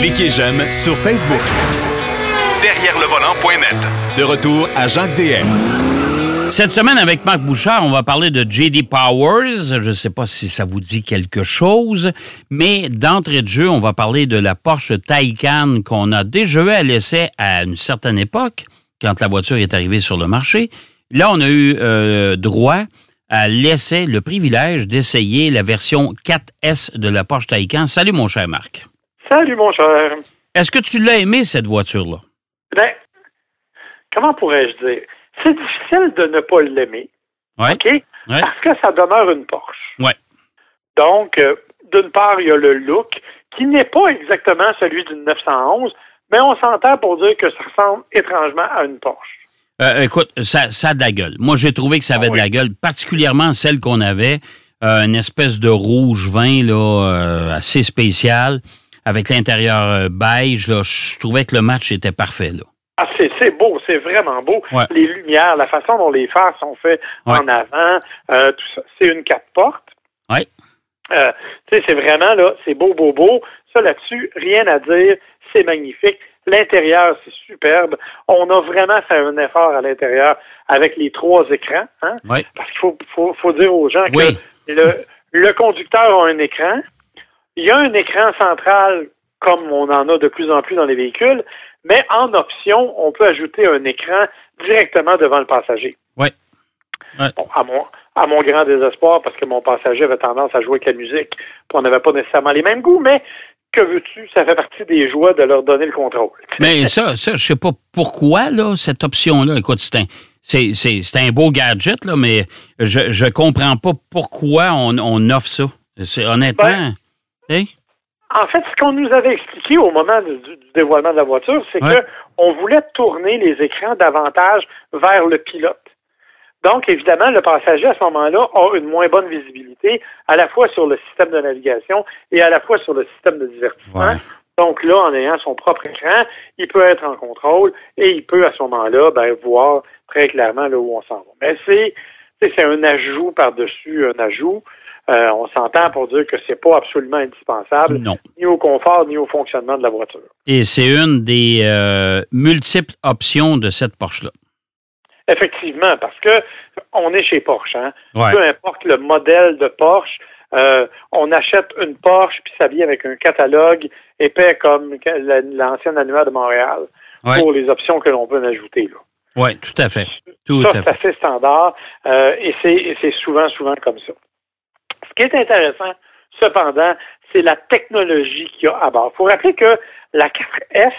Cliquez j'aime sur Facebook. Derrière le volant.net. De retour à Jacques DM. Cette semaine, avec Marc Bouchard, on va parler de J.D. Powers. Je ne sais pas si ça vous dit quelque chose, mais d'entrée de jeu, on va parler de la Porsche Taycan qu'on a déjà eu à l'essai à une certaine époque, quand la voiture est arrivée sur le marché. Là, on a eu euh, droit à l'essai, le privilège d'essayer la version 4S de la Porsche Taycan. Salut, mon cher Marc. Salut, mon cher. Est-ce que tu l'as aimé, cette voiture-là? Ben, comment pourrais-je dire? C'est difficile de ne pas l'aimer. Oui. OK? Parce que ça demeure une Porsche. Oui. Donc, euh, d'une part, il y a le look qui n'est pas exactement celui d'une 911, mais on s'entend pour dire que ça ressemble étrangement à une Porsche. Euh, écoute, ça, ça a de la gueule. Moi, j'ai trouvé que ça avait Ah de la gueule, particulièrement celle qu'on avait, euh, une espèce de rouge vin là, assez spécial, avec l'intérieur euh, beige. Là, je trouvais que le match était parfait. Là. Ah, c'est, beau, c'est vraiment beau. Ouais. Les lumières, la façon dont les phares sont faits Ouais. en avant, euh, tout ça. C'est une quatre portes. Oui. Euh, tu sais, c'est vraiment là, c'est beau, beau, beau. Ça là-dessus, rien à dire. C'est magnifique. L'intérieur, c'est superbe. On a vraiment fait un effort à l'intérieur avec les trois écrans. Hein? Oui. Parce qu'il faut, faut, faut dire aux gens Oui. que le, le conducteur a un écran. Il y a un écran central, comme on en a de plus en plus dans les véhicules, mais en option, on peut ajouter un écran directement devant le passager. Oui. Ouais. Bon, à, mon, à mon grand désespoir, parce que mon passager avait tendance à jouer avec la musique, puis on n'avait pas nécessairement les mêmes goûts, mais que veux-tu, ça fait partie des joies de leur donner le contrôle. Mais ça, ça je sais pas pourquoi, là, cette option-là. Écoute, c'est un, c'est, c'est, c'est un beau gadget, là, mais je, je comprends pas pourquoi on, on offre ça. C'est, honnêtement. Ben, hein? En fait, ce qu'on nous avait expliqué au moment du, du dévoilement de la voiture, c'est Ouais. que on voulait tourner les écrans davantage vers le pilote. Donc, évidemment, le passager, à ce moment-là, a une moins bonne visibilité, à la fois sur le système de navigation et à la fois sur le système de divertissement. Ouais. Donc là, en ayant son propre écran, il peut être en contrôle et il peut, à ce moment-là, ben, voir très clairement là où on s'en va. Mais c'est, c'est un ajout par-dessus un ajout. Euh, on s'entend pour dire que c'est pas absolument indispensable Non. ni au confort ni au fonctionnement de la voiture. Et c'est une des euh, multiples options de cette Porsche-là. Effectivement, parce que on est chez Porsche, hein. Ouais. Peu importe le modèle de Porsche, euh, on achète une Porsche puis ça vient avec un catalogue épais comme la- l'ancien annuaire de Montréal Ouais. pour les options que l'on peut en ajouter. Oui, tout à fait. Tout ça, à c'est fait. assez standard euh, c'est et c'est souvent, souvent comme ça. Ce qui est intéressant, cependant, c'est la technologie qu'il y a à bord. Il faut rappeler que la 4S,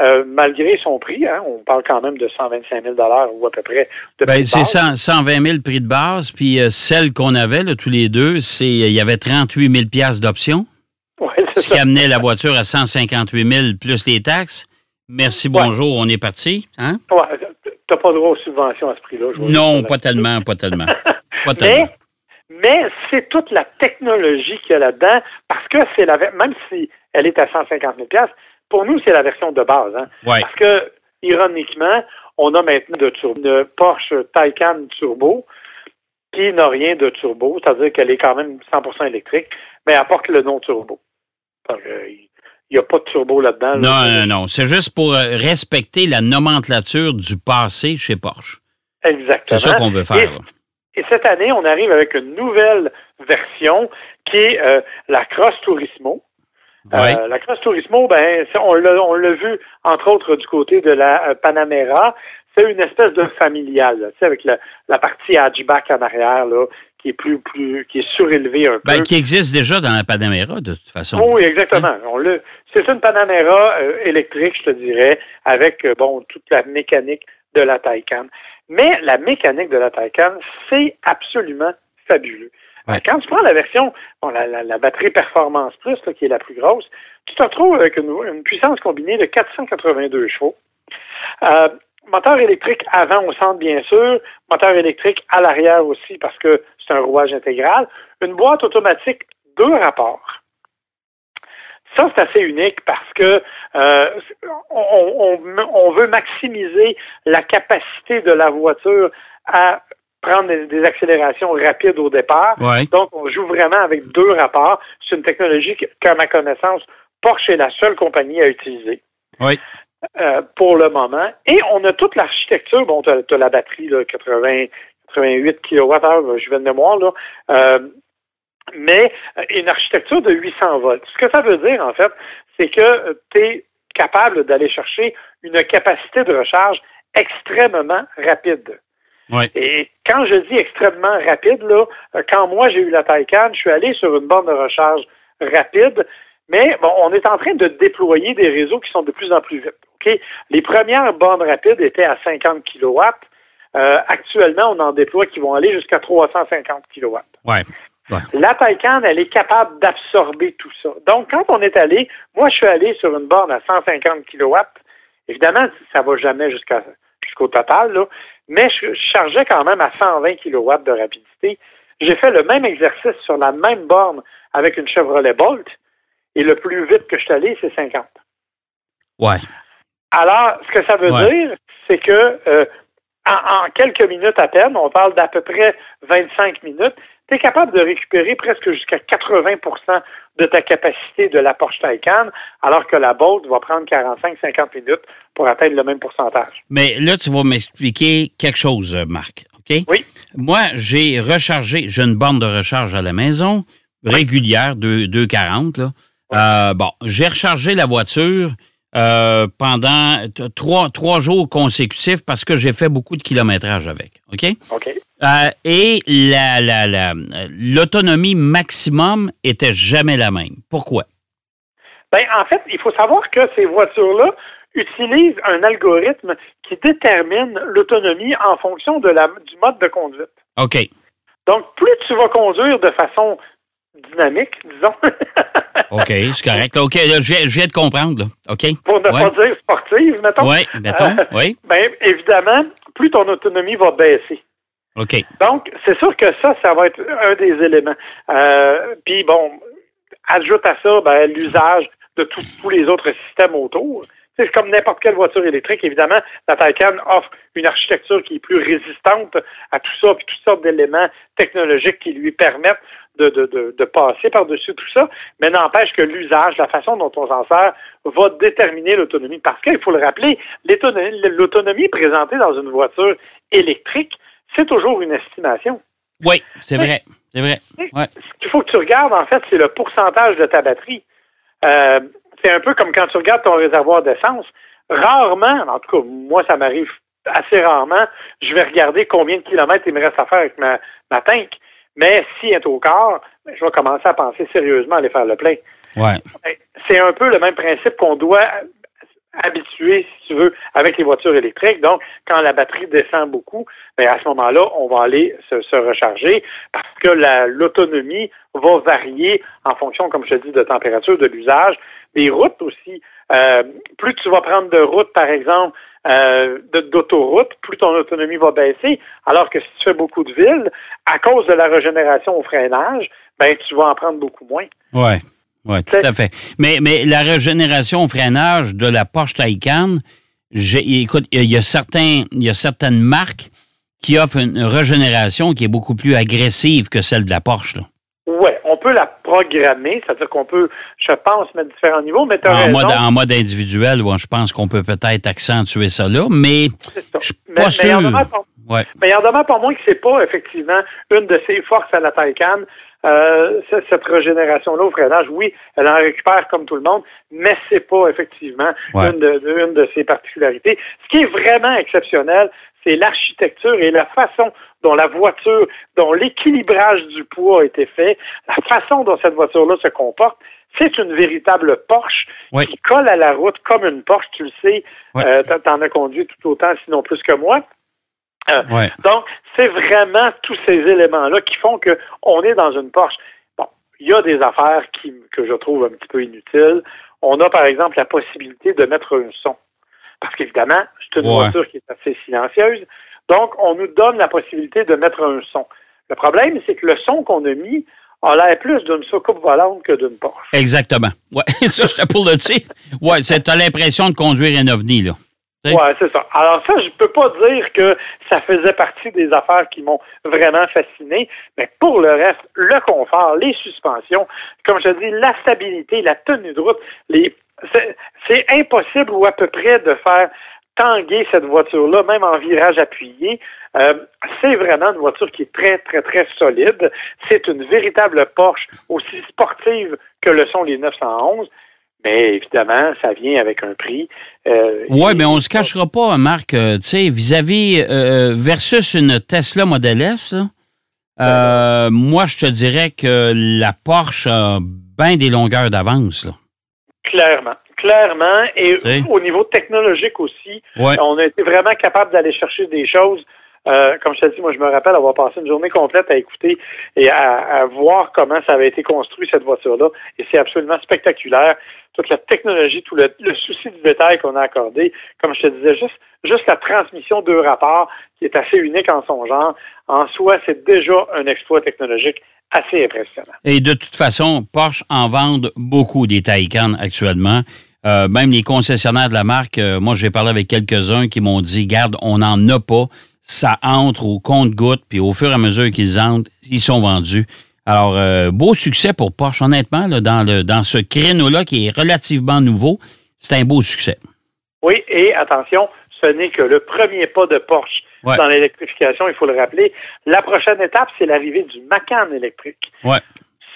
euh, malgré son prix, hein, on parle quand même de 125 000 ou à peu près de prix Ben, de c'est base. 100 120 000 prix de base, puis euh, celle qu'on avait, là, tous les deux, c'est il y avait 38 000 piastres d'options, Ouais, c'est ce qui ça. amenait la voiture à 158 000 plus les taxes. Merci, bonjour, on est parti. Hein? Ouais, t'as pas droit aux subventions à ce prix-là. je vois Non, pas tellement, pas tellement. Pas tellement. Mais, mais c'est toute la technologie qu'il y a là-dedans, parce que c'est la même si elle est à 150 000 pour nous, c'est la version de base. Hein? Ouais. Parce que, ironiquement, on a maintenant de une Porsche Taycan Turbo qui n'a rien de turbo, c'est-à-dire qu'elle est quand même 100% électrique, mais elle porte le nom turbo. Donc, euh, Il n'y a pas de turbo là-dedans. Non, là. non, non. C'est juste pour euh, respecter la nomenclature du passé chez Porsche. Exactement. C'est ça qu'on veut faire. Et cette année, on arrive avec une nouvelle version qui est euh, la Cross Turismo. Ouais. Euh, la Cross Turismo, ben, on l'a, on l'a vu, entre autres, du côté de la euh, Panamera. C'est une espèce de familiale, là, tu sais, avec la, la partie hatchback en arrière, là, qui est plus, plus, qui est surélevée un peu. Ben, qui existe déjà dans la Panamera, de toute façon. Oui, exactement. On l'a- c'est une Panamera euh, électrique, je te dirais, avec euh, bon toute la mécanique de la Taycan. Mais la mécanique de la Taycan, c'est absolument fabuleux. Ouais. Quand tu prends la version, bon, la, la- la batterie Performance Plus, là, qui est la plus grosse, tu te retrouves avec une, une puissance combinée de 482 chevaux. Euh, moteur électrique avant au centre, bien sûr. Moteur électrique à l'arrière aussi, parce que c'est un rouage intégral. Une boîte automatique, deux rapports. Ça, c'est assez unique parce que euh, on, on- on veut maximiser la capacité de la voiture à prendre des, des accélérations rapides au départ. Ouais. Donc, on joue vraiment avec deux rapports. C'est une technologie que, qu'à ma connaissance, Porsche est la seule compagnie à utiliser. Oui. Euh, pour le moment. Et on a toute l'architecture. Bon, tu as, la batterie, là, 80, 88 kWh, je vais de mémoire, là. Euh, mais une architecture de 800 volts. Ce que ça veut dire, en fait, c'est que tu es capable d'aller chercher une capacité de recharge extrêmement rapide. Et quand je dis extrêmement rapide, là, quand moi j'ai eu la Taycan, je suis allé sur une borne de recharge rapide, mais bon, on est en train de déployer des réseaux qui sont de plus en plus vite. Les premières bornes rapides étaient à 50 kW. Euh, actuellement, on en déploie qui vont aller jusqu'à 350 kW. Ouais. La Taycan, elle est capable d'absorber tout ça. Donc, quand on est allé, moi, je suis allé sur une borne à 150 kW. Évidemment, ça va jamais jusqu'à jusqu'au total, là, mais je, chargeais quand même à 120 kW de rapidité. J'ai fait le même exercice sur la même borne avec une Chevrolet Bolt, et le plus vite que je suis allé, c'est 50. Ouais. Alors, ce que ça veut dire, c'est que euh, en, quelques minutes à peine, on parle d'à peu près 25 minutes, tu es capable de récupérer presque jusqu'à 80% de ta capacité de la Porsche Taycan, alors que la Bolt va prendre 45-50 minutes pour atteindre le même pourcentage. Mais là, tu vas m'expliquer quelque chose, Marc. OK? Oui. Moi, j'ai rechargé, j'ai une borne de recharge à la maison, régulière, 2,40. Là. Euh, bon, j'ai rechargé la voiture euh, pendant trois, trois jours consécutifs parce que j'ai fait beaucoup de kilométrage avec. OK? OK. Euh, et l'autonomie la, maximum était jamais la même. Pourquoi? Ben, en fait, il faut savoir que ces voitures-là utilisent un algorithme qui détermine l'autonomie en fonction de la, du mode de conduite. OK. Donc, plus tu vas conduire de façon dynamique, disons. OK, c'est correct. OK, je, viens, de comprendre. OK. Pour ne pas dire sportive, mettons. Oui, mettons, euh, oui. Bien, évidemment, plus ton autonomie va baisser. OK. Donc, c'est sûr que ça, ça va être un des éléments. Euh, puis, bon, ajoute à ça ben, l'usage de tous les autres systèmes autour. C'est comme n'importe quelle voiture électrique. Évidemment, la Taycan offre une architecture qui est plus résistante à tout ça, puis toutes sortes d'éléments technologiques qui lui permettent de, de, de, passer par-dessus tout ça, mais n'empêche que l'usage, la façon dont on s'en sert, va déterminer l'autonomie. Parce qu'il faut le rappeler, l'autonomie présentée dans une voiture électrique, c'est toujours une estimation. Oui, c'est vrai. C'est vrai. Ce qu'il faut que tu regardes, en fait, c'est le pourcentage de ta batterie. Euh, c'est un peu comme quand tu regardes ton réservoir d'essence. Rarement, en tout cas, moi, ça m'arrive assez rarement, je vais regarder combien de kilomètres il me reste à faire avec ma, ma tank. Mais si est au corps, ben, je vais commencer à penser sérieusement à aller faire le plein. Ouais. C'est un peu le même principe qu'on doit habituer, si tu veux, avec les voitures électriques. Donc, quand la batterie descend beaucoup, ben, à ce moment-là, on va aller se, recharger parce que l'autonomie va varier en fonction, comme je te dis, de température, de l'usage, des routes aussi. Euh, plus tu vas prendre de routes, par exemple, euh, d'autoroute, plus ton autonomie va baisser. Alors que si tu fais beaucoup de villes, à cause de la régénération au freinage, ben tu vas en prendre beaucoup moins. Oui, ouais, tout à fait. Mais, mais la régénération au freinage de la Porsche Taycan, écoute, il y a certains, il y a certaines marques qui offrent une régénération qui est beaucoup plus agressive que celle de la Porsche. Là. Oui, on peut la programmer, c'est-à-dire qu'on peut, je pense, mettre différents niveaux, mais en Mode, en mode individuel, je pense qu'on peut peut-être accentuer ça là, mais je suis pas sûr. Mais il y en demande pas moins que c'est pas effectivement une de ses forces à la Taycan. Euh, cette régénération-là au freinage, oui, elle en récupère comme tout le monde, mais c'est pas effectivement une, de, une de ses particularités. Ce qui est vraiment exceptionnel, c'est l'architecture et la façon dont la voiture, dont l'équilibrage du poids a été fait, la façon dont cette voiture-là se comporte, c'est une véritable Porsche qui colle à la route comme une Porsche, tu le sais, euh, tu en as conduit tout autant, sinon plus que moi. Euh, donc, c'est vraiment tous ces éléments-là qui font qu'on est dans une Porsche. Bon, il y a des affaires qui, que je trouve un petit peu inutiles. On a, par exemple, la possibilité de mettre un son. Parce qu'évidemment, c'est une voiture qui est assez silencieuse. Donc, on nous donne la possibilité de mettre un son. Le problème, c'est que le son qu'on a mis a l'air plus d'une soucoupe volante que d'une Porsche. Exactement. Ouais, ça, je pour le dire. Ouais, tu as l'impression de conduire un ovni, là. Oui, c'est ça. Alors ça, je peux pas dire que ça faisait partie des affaires qui m'ont vraiment fasciné, mais pour le reste, le confort, les suspensions, comme je dis, la stabilité, la tenue de route, les c'est impossible ou à peu près de faire tanguer cette voiture-là, même en virage appuyé. Euh, c'est vraiment une voiture qui est très, très, très solide. C'est une véritable Porsche, aussi sportive que le sont les 911. Mais évidemment, ça vient avec un prix. Euh, oui, mais on ne se cachera pas, Marc, euh, tu sais, vis-à-vis euh, versus une Tesla Model S, moi, je te dirais que la Porsche a bien des longueurs d'avance. Clairement. Clairement. Et au niveau technologique aussi, ouais. on a été vraiment capable d'aller chercher des choses. Euh, comme je t'ai dit, moi, je me rappelle avoir passé une journée complète à écouter et à, voir comment ça avait été construit, cette voiture-là. Et c'est absolument spectaculaire. Toute la technologie, tout le, le souci du détail qu'on a accordé. Comme je te disais, juste, juste la transmission de rapports qui est assez unique en son genre. En soi, c'est déjà un exploit technologique assez impressionnant. Et de toute façon, Porsche en vendent beaucoup des Taycan actuellement. Euh, même les concessionnaires de la marque, euh, moi j'ai parlé avec quelques-uns qui m'ont dit, garde, on n'en a pas, ça entre au compte-goutte, puis au fur et à mesure qu'ils entrent, ils sont vendus. Alors, euh, beau succès pour Porsche, honnêtement, là, dans, le, dans ce créneau-là qui est relativement nouveau, c'est un beau succès. Oui, et attention, ce n'est que le premier pas de Porsche ouais. dans l'électrification, il faut le rappeler. La prochaine étape, c'est l'arrivée du Macan électrique. Ouais.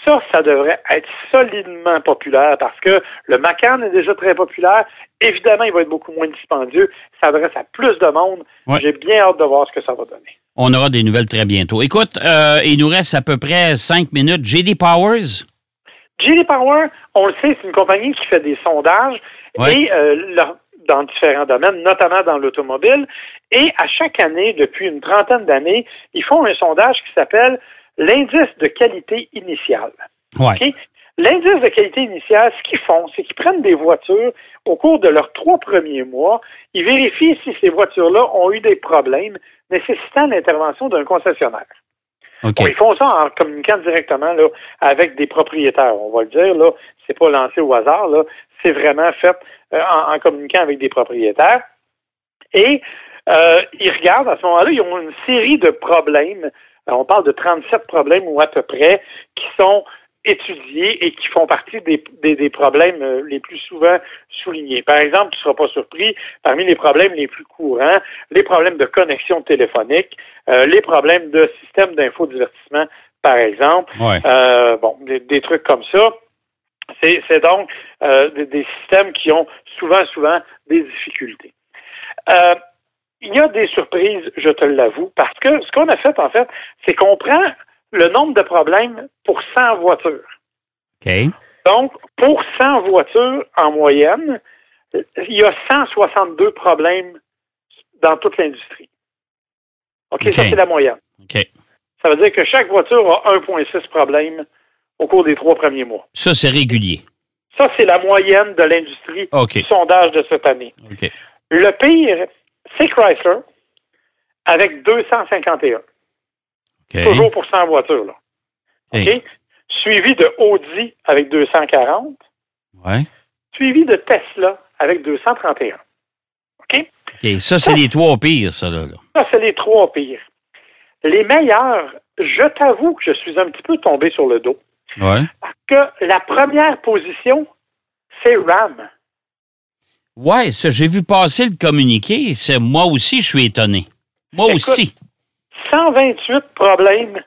Ça, ça devrait être solidement populaire parce que le Macan est déjà très populaire. Évidemment, il va être beaucoup moins dispendieux. Ça s'adresse à plus de monde. Ouais. J'ai bien hâte de voir ce que ça va donner. On aura des nouvelles très bientôt. Écoute, euh, il nous reste à peu près cinq minutes. JD Powers? JD Power, on le sait, c'est une compagnie qui fait des sondages ouais. et euh, leur, dans différents domaines, notamment dans l'automobile. Et à chaque année, depuis une trentaine d'années, ils font un sondage qui s'appelle l'indice de qualité initiale. Ouais. Okay? L'indice de qualité initiale, ce qu'ils font, c'est qu'ils prennent des voitures au cours de leurs trois premiers mois, ils vérifient si ces voitures-là ont eu des problèmes nécessitant l'intervention d'un concessionnaire. Okay. Bon, ils font ça en communiquant directement là, avec des propriétaires. On va le dire, là, c'est pas lancé au hasard, là, c'est vraiment fait euh, en, en, communiquant avec des propriétaires. Et euh, ils regardent à ce moment-là, ils ont une série de problèmes. Alors, on parle de 37 problèmes ou à peu près qui sont étudiés et qui font partie des, des, des problèmes euh, les plus souvent soulignés. Par exemple, tu ne seras pas surpris, parmi les problèmes les plus courants, les problèmes de connexion téléphonique, euh, les problèmes de système d'infodivertissement, par exemple. Ouais. Euh, bon, des, des, trucs comme ça. C'est donc euh, des, des, systèmes qui ont souvent, souvent des difficultés. Il y a des surprises, je te l'avoue, parce que ce qu'on a fait, en fait, c'est qu'on prend le nombre de problèmes pour 100 voitures. OK. Donc, pour 100 voitures en moyenne, il y a 162 problèmes dans toute l'industrie. OK, okay. ça, c'est la moyenne. OK. Ça veut dire que chaque voiture a 1,6 problèmes au cours des trois premiers mois. Ça, c'est régulier. Ça, c'est la moyenne de l'industrie okay. du sondage de cette année. OK. Le pire, c'est Chrysler avec 251. Okay. Toujours pour 100 voitures. Là. OK? Suivi de Audi avec 240. Ouais. Suivi de Tesla avec 231. OK? OK. Ça, c'est les trois pires, ça, là. là. Ça, c'est les trois pires. Les meilleurs, je t'avoue que je suis un petit peu tombé sur le dos. Ouais. Parce que la première position, c'est RAM. Ouais, ça, j'ai vu passer le communiqué. C'est, moi aussi, je suis étonné. Moi Écoute, aussi. 128 problèmes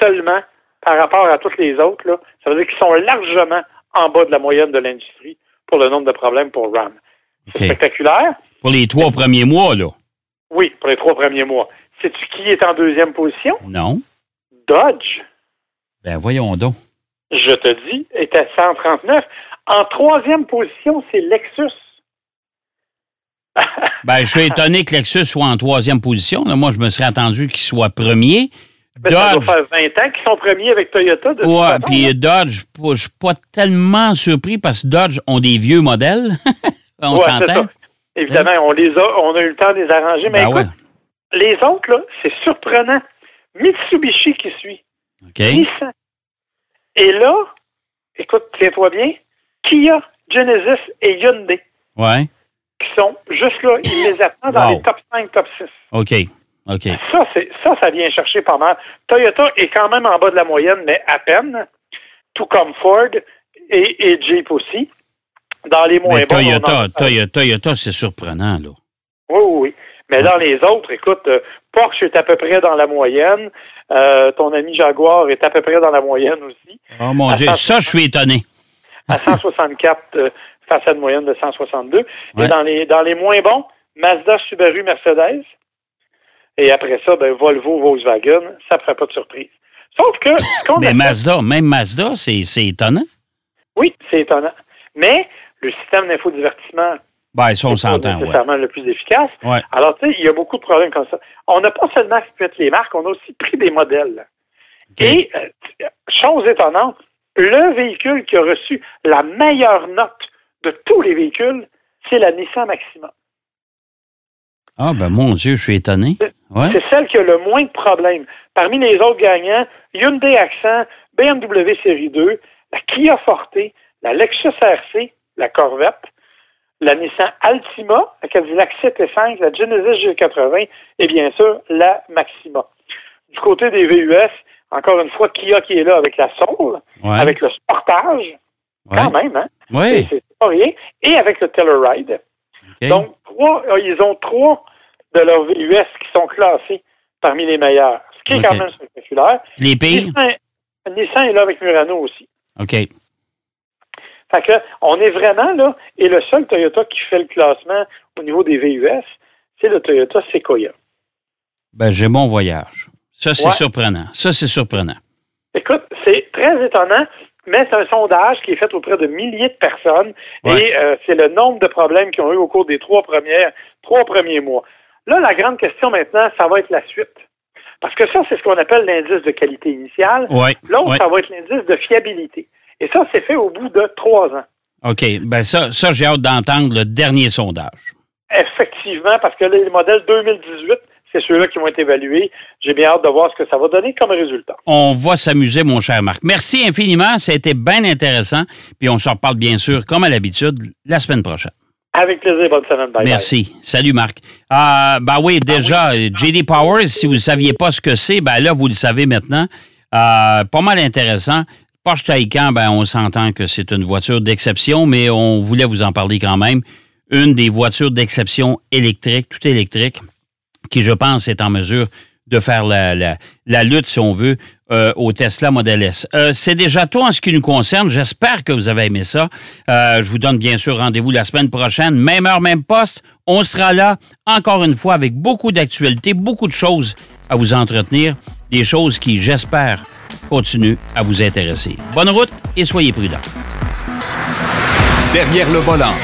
seulement par rapport à toutes les autres. Là. Ça veut dire qu'ils sont largement en bas de la moyenne de l'industrie pour le nombre de problèmes pour RAM. C'est okay. spectaculaire. Pour les trois premiers mois, là. Oui, pour les trois premiers mois. Sais-tu qui est en deuxième position? Non. Dodge. Ben voyons donc. Je te dis, est à 139. En troisième position, c'est Lexus. ben, je suis étonné que Lexus soit en troisième position. Moi, je me serais attendu qu'il soit premier. Ben, Dodge. Ça doit faire 20 ans qu'ils sont premiers avec Toyota. De ouais, puis Dodge, je suis pas tellement surpris parce que Dodge ont des vieux modèles. on ouais, s'entend. Évidemment, hein? on les a, on a eu le temps de les arranger, mais ben écoute, ouais. les autres, là, c'est surprenant. Mitsubishi qui suit. Okay. Nissan. Et là, écoute, tiens-toi bien, Kia, Genesis et Hyundai. Ouais. Sont juste là, immédiatement dans Wow. les top 5, top 6. OK. OK. Ça, c'est ça, ça vient chercher pas mal. Toyota est quand même en bas de la moyenne, mais à peine. Tout comme Ford et, et Jeep aussi. Dans les moins Mais bons. on Toyota, en- Toyota, Toyota, c'est surprenant, là. Oui, oui, oui. Mais dans les autres, écoute, euh, Porsche est à peu près dans la moyenne. Euh, ton ami Jaguar est à peu près dans la moyenne aussi. Oh mon Dieu, ça, je suis étonné. À 164 euh, face à une moyenne de 162. Ouais. Et dans les, dans les moins bons, Mazda, Subaru, Mercedes. Et après ça, ben, Volvo, Volkswagen, ça ne ferait pas de surprise. Sauf que, Mais a Mazda, même Mazda, c'est étonnant. oui, c'est étonnant. Mais le système d'infodivertissement Ben, ça, on ouais. nécessairement le plus efficace. Ouais. Alors, tu sais, il y a beaucoup de problèmes comme ça. On n'a pas seulement fait les marques, on a aussi pris des modèles. Et, euh, chose étonnante, le véhicule qui a reçu la meilleure note de tous les véhicules, c'est la Nissan Maxima. Ah, ben, mon Dieu, je suis étonné. Ouais. C'est celle qui a le moins de problèmes. Parmi les autres gagnants, Hyundai Accent, BMW Série 2, la Kia Forte, la Lexus RC, la Corvette, la Nissan Altima, la Cadillac 7 5, la Genesis G80 et bien sûr la Maxima. Du côté des VUS, encore une fois, Kia qui est là avec la Soul, Ouais. avec le Sportage, quand même, hein? C'est pas rien, et avec le Telluride. Donc, trois, euh, ils ont trois de leurs VUS qui sont classés parmi les meilleurs, ce qui est quand même spectaculaire. Les pires? Nissan, Nissan est là avec Murano aussi. OK. Fait que, on est vraiment là, et le seul Toyota qui fait le classement au niveau des VUS, c'est le Toyota Sequoia. Ben, j'ai mon voyage. Ça, c'est Ouais. surprenant. Ça, c'est surprenant. Écoute, c'est très étonnant, mais c'est un sondage qui est fait auprès de milliers de personnes Ouais. et euh, c'est le nombre de problèmes qu'ils ont eu au cours des trois premières, trois premiers mois. Là, la grande question maintenant, ça va être la suite. Parce que ça, c'est ce qu'on appelle l'indice de qualité initiale. L'autre, ouais. ça va être l'indice de fiabilité. Et ça, c'est fait au bout de trois ans. OK. Ben, ça, ça j'ai hâte d'entendre le dernier sondage. Effectivement, parce que les modèles 2018, c'est ceux-là qui vont être évalués. J'ai bien hâte de voir ce que ça va donner comme résultat. On va s'amuser, mon cher Marc. Merci infiniment. Ça a été bien intéressant. Puis on s'en reparle, bien sûr, comme à l'habitude, la semaine prochaine. Avec plaisir, bonne semaine. Bye bye. Merci. Salut, Marc. Euh, ben oui, déjà, JD Powers, si vous ne saviez pas ce que c'est, ben là, vous le savez maintenant. Euh, pas mal intéressant. Porsche Taycan, ben, on s'entend que c'est une voiture d'exception, mais on voulait vous en parler quand même. Une des voitures d'exception électrique, tout électrique, qui, je pense, est en mesure de faire la, lutte, si on veut, euh, au Tesla Model S. Euh, c'est déjà tout en ce qui nous concerne. J'espère que vous avez aimé ça. Euh, je vous donne bien sûr rendez-vous la semaine prochaine, même heure, même poste. On sera là, encore une fois, avec beaucoup d'actualités, beaucoup de choses à vous entretenir, des choses qui, j'espère, continuent à vous intéresser. Bonne route et soyez prudents. Derrière le volant.